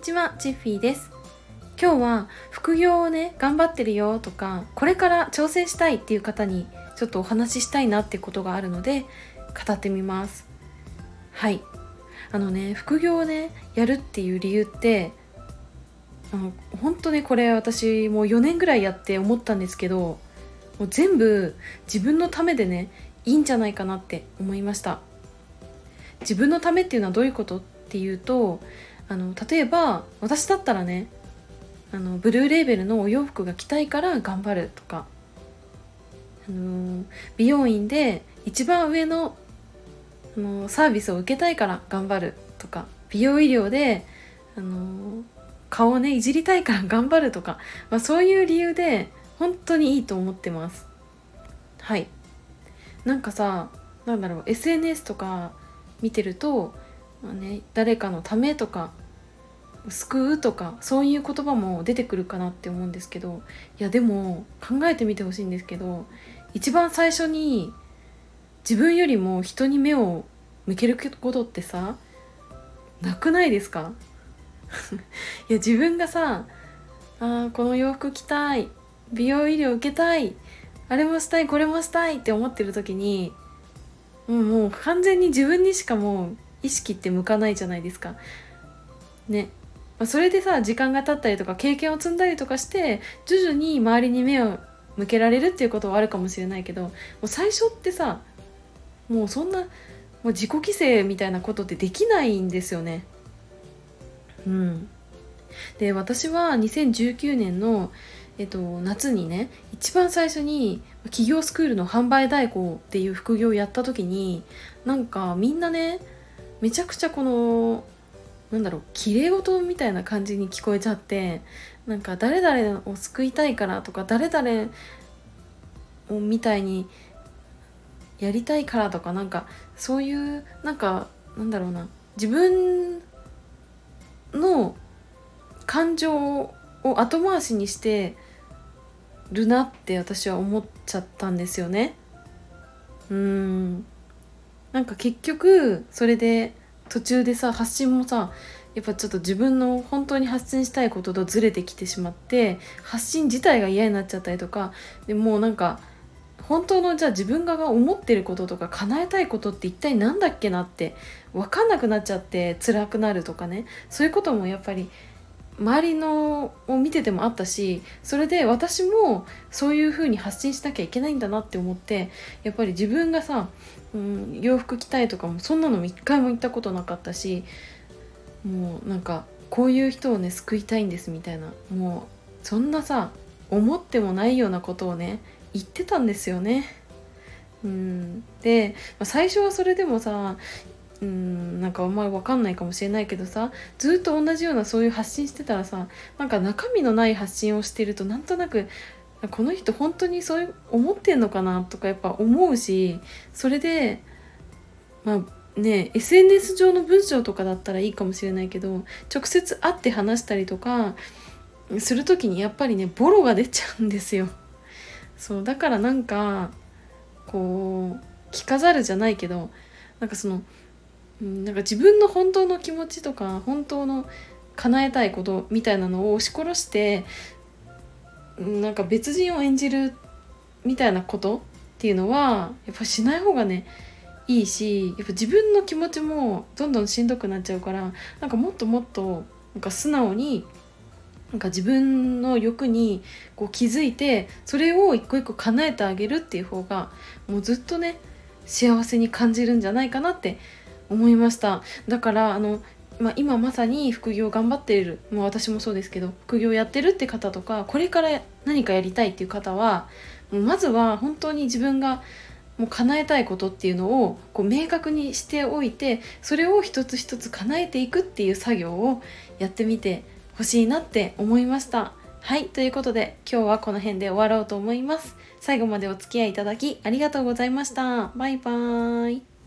ちは、チッフィーです。今日は副業をね、頑張ってるよとか、これから挑戦したいっていう方にちょっとお話ししたいなってことがあるので、語ってみます。はい。あのね、副業をね、やるっていう理由って、あの、本当ね、これ私もう4年ぐらいやって思ったんですけど、もう全部自分のためでね、いいんじゃないかなって思いました。自分のためっていうのはどういうことっていうとあの例えば私だったらねあのブルーレーベルのお洋服が着たいから頑張るとか、あの美容院で一番上のあのサービスを受けたいから頑張るとか美容医療であの顔をねいじりたいから頑張るとか、まあ、そういう理由で本当にいいと思ってます。はい。なんかさなんだろう SNS とか見てると、まあね、誰かのためとか救うとかそういう言葉も出てくるかなって思うんですけどいやでも考えてみてほしいんですけど一番最初に自分よりも人に目を向けることってさなくないですか？いや自分がさあこの洋服着たい美容医療受けたいあれもしたいこれもしたいって思ってる時にもうもう完全に自分にしかもう意識って向かないじゃないですか。ね。まあそれでさ時間が経ったりとか経験を積んだりとかして徐々に周りに目を向けられるっていうことはあるかもしれないけどもう最初ってさもうそんなもう自己規制みたいなことってできないんですよね。うん。で私は2019年のえっと、夏にね一番最初に企業スクールの販売代行っていう副業をやった時になんかみんなねめちゃくちゃこのなんだろう綺麗事みたいな感じに聞こえちゃってなんか誰々を救いたいからとか誰々をみたいにやりたいからとかなんかそういうなんかなんだろうな自分の感情を後回しにしてるなって私は思っちゃったんですよね。うんなんか結局それで途中でさ発信もさやっぱちょっと自分の本当に発信したいこととずれてきてしまって発信自体が嫌になっちゃったりとかでもうなんか本当のじゃあ自分が思ってることとか叶えたいことって一体何だっけなって分かんなくなっちゃって辛くなるとかね。そういうこともやっぱり周りのを見ててもあったしそれで私もそういう風に発信しなきゃいけないんだなって思ってやっぱり自分がさ、うん、洋服着たいとかもそんなの一回も言ったことなかったしもうなんかこういう人をね救いたいんですみたいなもうそんなさ思ってもないようなことをね言ってたんですよね。うん、で最初はそれでもさうんなんかあんまり分かんないかもしれないけどさずっと同じようなそういう発信してたらさなんか中身のない発信をしてるとなんとなくこの人本当にそう思ってんのかなとかやっぱ思うしそれでまあね SNS 上の文章とかだったらいいかもしれないけど直接会って話したりとかする時にやっぱりねボロが出ちゃうんですよ。そうだからなんかこう着飾るじゃないけどなんかそのなんか自分の本当の気持ちとか本当の叶えたいことみたいなのを押し殺してなんか別人を演じるみたいなことっていうのはやっぱしない方がねいいしやっぱ自分の気持ちもどんどんしんどくなっちゃうからなんかもっともっとなんか素直になんか自分の欲にこう気づいてそれを一個一個叶えてあげるっていう方がもうずっとね幸せに感じるんじゃないかなって思いました。だからあの、まあ、今まさに副業頑張っている、まあ、私もそうですけど副業やってるって方とかこれから何かやりたいっていう方はもうまずは本当に自分がもう叶えたいことっていうのをこう明確にしておいてそれを一つ一つ叶えていくっていう作業をやってみてほしいなって思いました。はい、ということで今日はこの辺で終わろうと思います。最後までお付き合いいただきありがとうございました。バイバーイ。